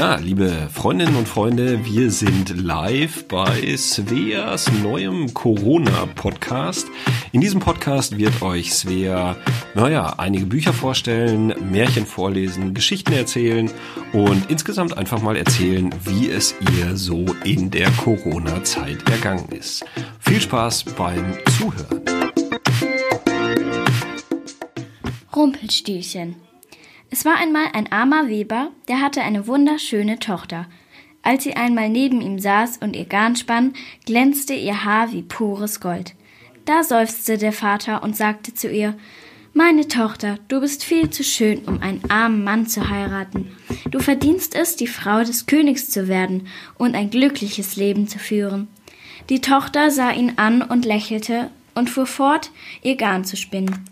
Ja, liebe Freundinnen und Freunde, wir sind live bei Sveas neuem Corona-Podcast. In diesem Podcast wird euch Svea, naja, einige Bücher vorstellen, Märchen vorlesen, Geschichten erzählen und insgesamt einfach mal erzählen, wie es ihr so in der Corona-Zeit ergangen ist. Viel Spaß beim Zuhören. Rumpelstilchen es war einmal ein armer Weber, der hatte eine wunderschöne Tochter. Als sie einmal neben ihm saß und ihr Garn spann, glänzte ihr Haar wie pures Gold. Da seufzte der Vater und sagte zu ihr Meine Tochter, du bist viel zu schön, um einen armen Mann zu heiraten. Du verdienst es, die Frau des Königs zu werden und ein glückliches Leben zu führen. Die Tochter sah ihn an und lächelte und fuhr fort, ihr Garn zu spinnen.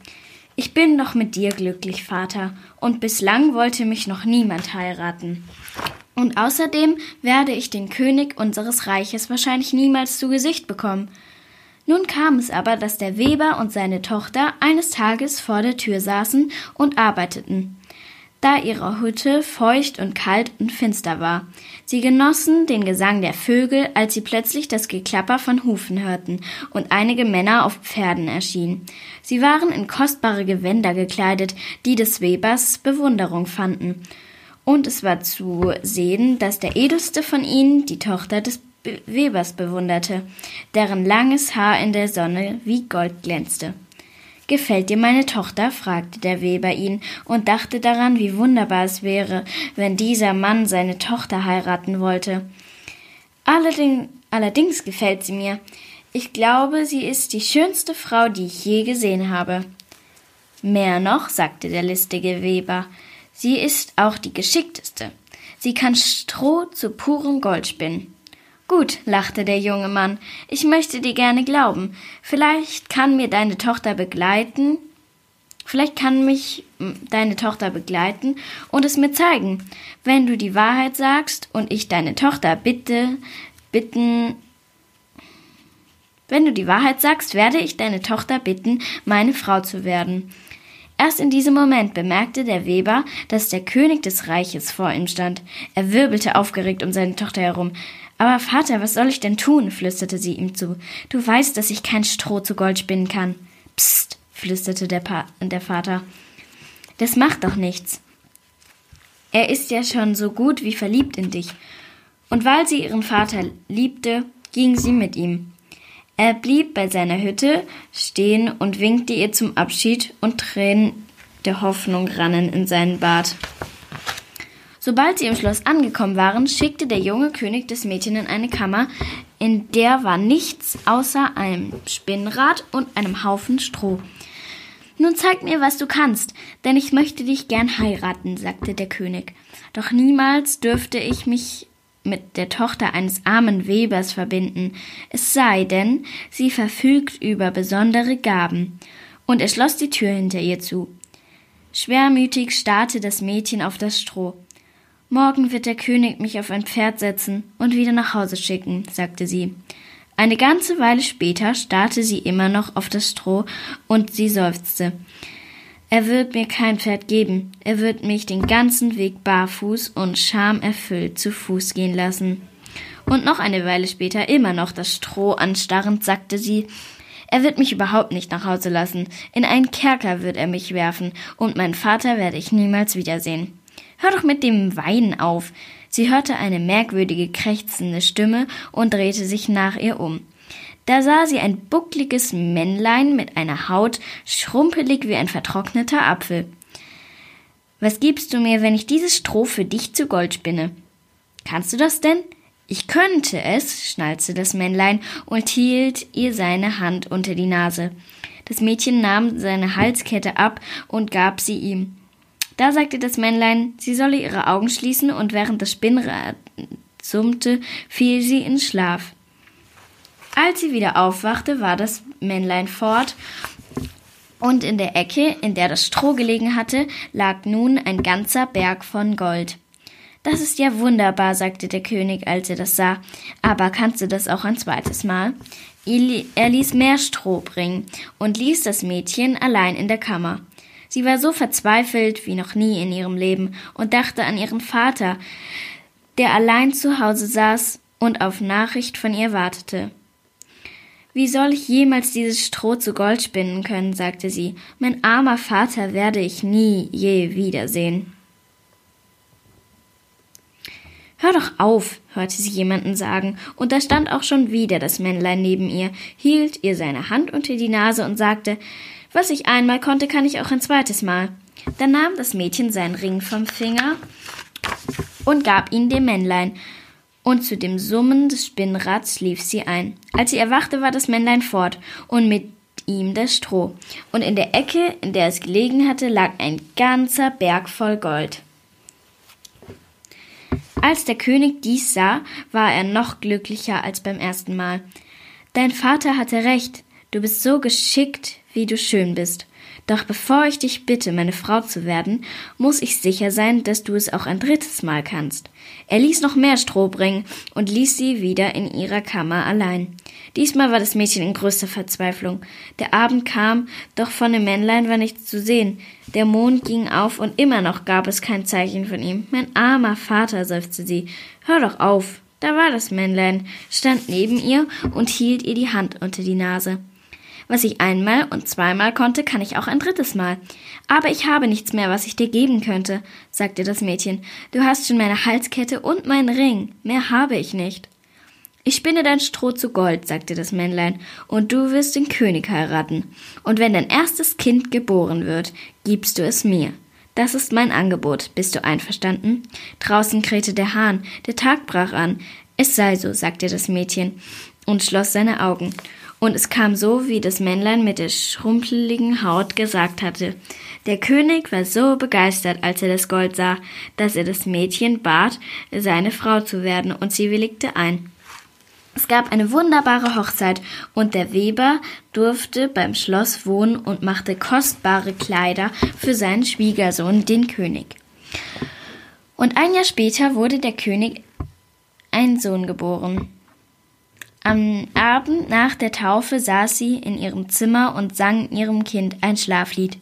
Ich bin doch mit dir glücklich, Vater, und bislang wollte mich noch niemand heiraten. Und außerdem werde ich den König unseres Reiches wahrscheinlich niemals zu Gesicht bekommen. Nun kam es aber, dass der Weber und seine Tochter eines Tages vor der Tür saßen und arbeiteten da ihre Hütte feucht und kalt und finster war. Sie genossen den Gesang der Vögel, als sie plötzlich das Geklapper von Hufen hörten und einige Männer auf Pferden erschienen. Sie waren in kostbare Gewänder gekleidet, die des Webers Bewunderung fanden. Und es war zu sehen, dass der edelste von ihnen die Tochter des Webers bewunderte, deren langes Haar in der Sonne wie Gold glänzte. Gefällt dir meine Tochter? fragte der Weber ihn und dachte daran, wie wunderbar es wäre, wenn dieser Mann seine Tochter heiraten wollte. Allerdings, allerdings gefällt sie mir. Ich glaube, sie ist die schönste Frau, die ich je gesehen habe. Mehr noch, sagte der listige Weber, sie ist auch die geschickteste. Sie kann Stroh zu purem Gold spinnen. Gut, lachte der junge Mann, ich möchte dir gerne glauben. Vielleicht kann mir deine Tochter begleiten. Vielleicht kann mich deine Tochter begleiten und es mir zeigen. Wenn du die Wahrheit sagst und ich deine Tochter bitte, bitten, wenn du die Wahrheit sagst, werde ich deine Tochter bitten, meine Frau zu werden. Erst in diesem Moment bemerkte der Weber, dass der König des Reiches vor ihm stand. Er wirbelte aufgeregt um seine Tochter herum. Aber Vater, was soll ich denn tun? flüsterte sie ihm zu. Du weißt, dass ich kein Stroh zu Gold spinnen kann. Psst, flüsterte der, pa der Vater. Das macht doch nichts. Er ist ja schon so gut wie verliebt in dich. Und weil sie ihren Vater liebte, ging sie mit ihm. Er blieb bei seiner Hütte stehen und winkte ihr zum Abschied und Tränen der Hoffnung rannen in seinen Bart. Sobald sie im Schloss angekommen waren, schickte der junge König das Mädchen in eine Kammer, in der war nichts außer einem Spinnrad und einem Haufen Stroh. Nun zeig mir, was du kannst, denn ich möchte dich gern heiraten, sagte der König. Doch niemals dürfte ich mich mit der Tochter eines armen Webers verbinden, es sei denn, sie verfügt über besondere Gaben. Und er schloss die Tür hinter ihr zu. Schwermütig starrte das Mädchen auf das Stroh. Morgen wird der König mich auf ein Pferd setzen und wieder nach Hause schicken, sagte sie. Eine ganze Weile später starrte sie immer noch auf das Stroh und sie seufzte. Er wird mir kein Pferd geben, er wird mich den ganzen Weg barfuß und schamerfüllt zu Fuß gehen lassen. Und noch eine Weile später immer noch das Stroh anstarrend, sagte sie, er wird mich überhaupt nicht nach Hause lassen, in einen Kerker wird er mich werfen, und meinen Vater werde ich niemals wiedersehen. Hör doch mit dem Weinen auf. Sie hörte eine merkwürdige, krächzende Stimme und drehte sich nach ihr um. Da sah sie ein buckliges Männlein mit einer Haut, schrumpelig wie ein vertrockneter Apfel. Was gibst du mir, wenn ich dieses Stroh für dich zu Gold spinne? Kannst du das denn? Ich könnte es, schnalzte das Männlein und hielt ihr seine Hand unter die Nase. Das Mädchen nahm seine Halskette ab und gab sie ihm. Da sagte das Männlein, sie solle ihre Augen schließen, und während das Spinnrad summte, fiel sie in Schlaf. Als sie wieder aufwachte, war das Männlein fort, und in der Ecke, in der das Stroh gelegen hatte, lag nun ein ganzer Berg von Gold. Das ist ja wunderbar, sagte der König, als er das sah. Aber kannst du das auch ein zweites Mal? Er ließ mehr Stroh bringen und ließ das Mädchen allein in der Kammer. Sie war so verzweifelt wie noch nie in ihrem Leben und dachte an ihren Vater, der allein zu Hause saß und auf Nachricht von ihr wartete. Wie soll ich jemals dieses Stroh zu Gold spinnen können, sagte sie. Mein armer Vater werde ich nie je wiedersehen. Hör doch auf, hörte sie jemanden sagen, und da stand auch schon wieder das Männlein neben ihr, hielt ihr seine Hand unter die Nase und sagte, was ich einmal konnte, kann ich auch ein zweites Mal. Dann nahm das Mädchen seinen Ring vom Finger und gab ihn dem Männlein, und zu dem Summen des Spinnrads lief sie ein. Als sie erwachte, war das Männlein fort und mit ihm das Stroh, und in der Ecke, in der es gelegen hatte, lag ein ganzer Berg voll Gold. Als der König dies sah, war er noch glücklicher als beim ersten Mal. Dein Vater hatte recht, du bist so geschickt, wie du schön bist. Doch bevor ich dich bitte, meine Frau zu werden, muss ich sicher sein, dass du es auch ein drittes Mal kannst. Er ließ noch mehr Stroh bringen und ließ sie wieder in ihrer Kammer allein. Diesmal war das Mädchen in größter Verzweiflung. Der Abend kam, doch von dem Männlein war nichts zu sehen. Der Mond ging auf und immer noch gab es kein Zeichen von ihm. Mein armer Vater, seufzte sie. Hör doch auf. Da war das Männlein, stand neben ihr und hielt ihr die Hand unter die Nase. Was ich einmal und zweimal konnte, kann ich auch ein drittes Mal. Aber ich habe nichts mehr, was ich dir geben könnte, sagte das Mädchen. Du hast schon meine Halskette und meinen Ring. Mehr habe ich nicht. Ich spinne dein Stroh zu Gold, sagte das Männlein, und du wirst den König heiraten. Und wenn dein erstes Kind geboren wird, gibst du es mir. Das ist mein Angebot. Bist du einverstanden? Draußen krähte der Hahn. Der Tag brach an. Es sei so, sagte das Mädchen und schloss seine Augen. Und es kam so, wie das Männlein mit der schrumpeligen Haut gesagt hatte. Der König war so begeistert, als er das Gold sah, dass er das Mädchen bat, seine Frau zu werden, und sie willigte ein. Es gab eine wunderbare Hochzeit, und der Weber durfte beim Schloss wohnen und machte kostbare Kleider für seinen Schwiegersohn, den König. Und ein Jahr später wurde der König ein Sohn geboren. Am Abend nach der Taufe saß sie in ihrem Zimmer und sang ihrem Kind ein Schlaflied.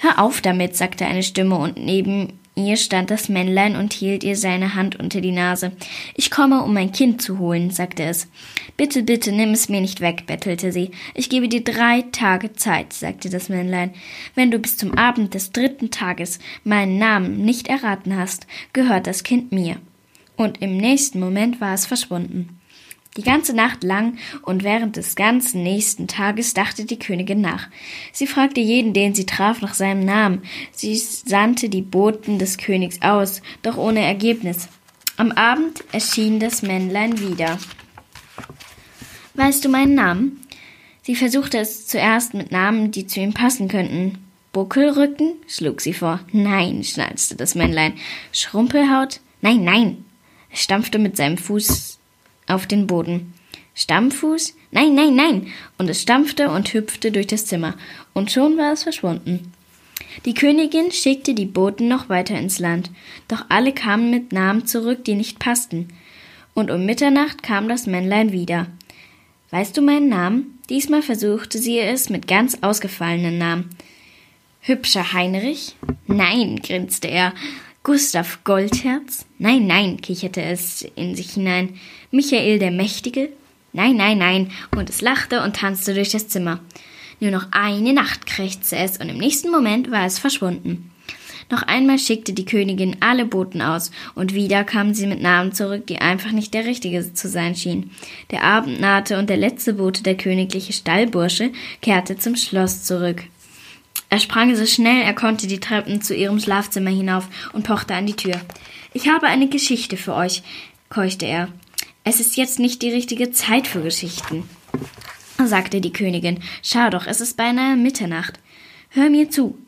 Hör auf damit, sagte eine Stimme, und neben ihr stand das Männlein und hielt ihr seine Hand unter die Nase. Ich komme, um mein Kind zu holen, sagte es. Bitte, bitte, nimm es mir nicht weg, bettelte sie. Ich gebe dir drei Tage Zeit, sagte das Männlein. Wenn du bis zum Abend des dritten Tages meinen Namen nicht erraten hast, gehört das Kind mir. Und im nächsten Moment war es verschwunden. Die ganze Nacht lang und während des ganzen nächsten Tages dachte die Königin nach. Sie fragte jeden, den sie traf, nach seinem Namen. Sie sandte die Boten des Königs aus, doch ohne Ergebnis. Am Abend erschien das Männlein wieder. Weißt du meinen Namen? Sie versuchte es zuerst mit Namen, die zu ihm passen könnten. Buckelrücken? schlug sie vor. Nein, schnalzte das Männlein. Schrumpelhaut? Nein, nein. Er stampfte mit seinem Fuß auf den Boden. Stampffuß? Nein, nein, nein! Und es stampfte und hüpfte durch das Zimmer, und schon war es verschwunden. Die Königin schickte die Boten noch weiter ins Land, doch alle kamen mit Namen zurück, die nicht passten. Und um Mitternacht kam das Männlein wieder. Weißt du meinen Namen? Diesmal versuchte sie es mit ganz ausgefallenen Namen. Hübscher Heinrich? Nein, grinste er. Gustav Goldherz? Nein, nein, kicherte es in sich hinein. Michael der Mächtige? Nein, nein, nein. Und es lachte und tanzte durch das Zimmer. Nur noch eine Nacht krächzte es und im nächsten Moment war es verschwunden. Noch einmal schickte die Königin alle Boten aus, und wieder kamen sie mit Namen zurück, die einfach nicht der richtige zu sein schien. Der Abend nahte und der letzte Bote, der königliche Stallbursche, kehrte zum Schloss zurück. Er sprang so schnell er konnte die Treppen zu ihrem Schlafzimmer hinauf und pochte an die Tür. Ich habe eine Geschichte für euch, keuchte er. Es ist jetzt nicht die richtige Zeit für Geschichten, sagte die Königin. Schau doch, es ist beinahe Mitternacht. Hör mir zu,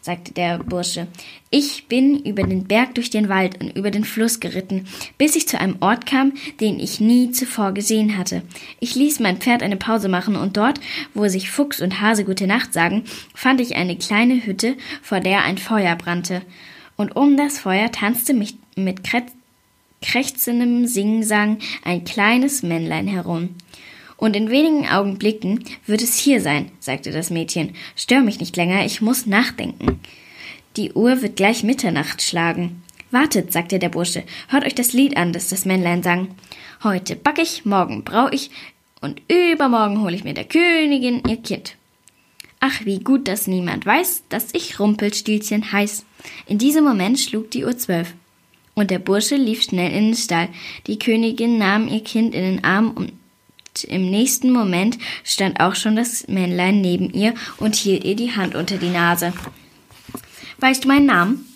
sagte der Bursche. Ich bin über den Berg durch den Wald und über den Fluss geritten, bis ich zu einem Ort kam, den ich nie zuvor gesehen hatte. Ich ließ mein Pferd eine Pause machen, und dort, wo sich Fuchs und Hase gute Nacht sagen, fand ich eine kleine Hütte, vor der ein Feuer brannte. Und um das Feuer tanzte mich mit krächzendem Singsang ein kleines Männlein herum. Und in wenigen Augenblicken wird es hier sein, sagte das Mädchen. Stör mich nicht länger, ich muss nachdenken. Die Uhr wird gleich Mitternacht schlagen. Wartet, sagte der Bursche, hört euch das Lied an, das das Männlein sang. Heute back ich, morgen brau ich und übermorgen hol ich mir der Königin ihr Kind. Ach, wie gut, dass niemand weiß, dass ich Rumpelstilzchen heiß. In diesem Moment schlug die Uhr zwölf. Und der Bursche lief schnell in den Stall. Die Königin nahm ihr Kind in den Arm und im nächsten Moment stand auch schon das Männlein neben ihr und hielt ihr die Hand unter die Nase. Weißt du meinen Namen?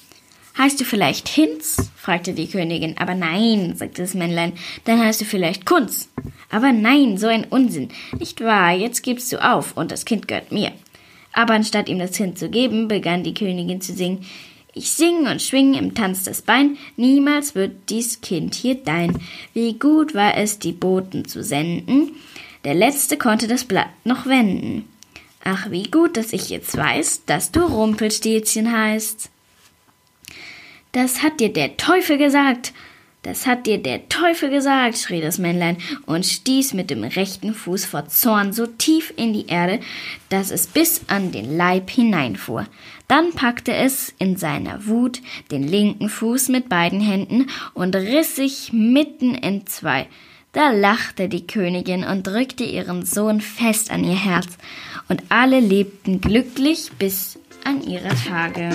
Heißt du vielleicht Hinz? fragte die Königin. Aber nein, sagte das Männlein. Dann heißt du vielleicht Kunz. Aber nein, so ein Unsinn. Nicht wahr, jetzt gibst du auf und das Kind gehört mir. Aber anstatt ihm das Kind zu geben, begann die Königin zu singen. Ich sing und schwing im Tanz das Bein, niemals wird dies Kind hier dein. Wie gut war es, die Boten zu senden, der Letzte konnte das Blatt noch wenden. Ach, wie gut, dass ich jetzt weiß, dass du Rumpelstilzchen heißt. Das hat dir der Teufel gesagt. Das hat dir der Teufel gesagt, schrie das Männlein und stieß mit dem rechten Fuß vor Zorn so tief in die Erde, dass es bis an den Leib hineinfuhr. Dann packte es in seiner Wut den linken Fuß mit beiden Händen und riss sich mitten in zwei. Da lachte die Königin und drückte ihren Sohn fest an ihr Herz, und alle lebten glücklich bis an ihre Tage.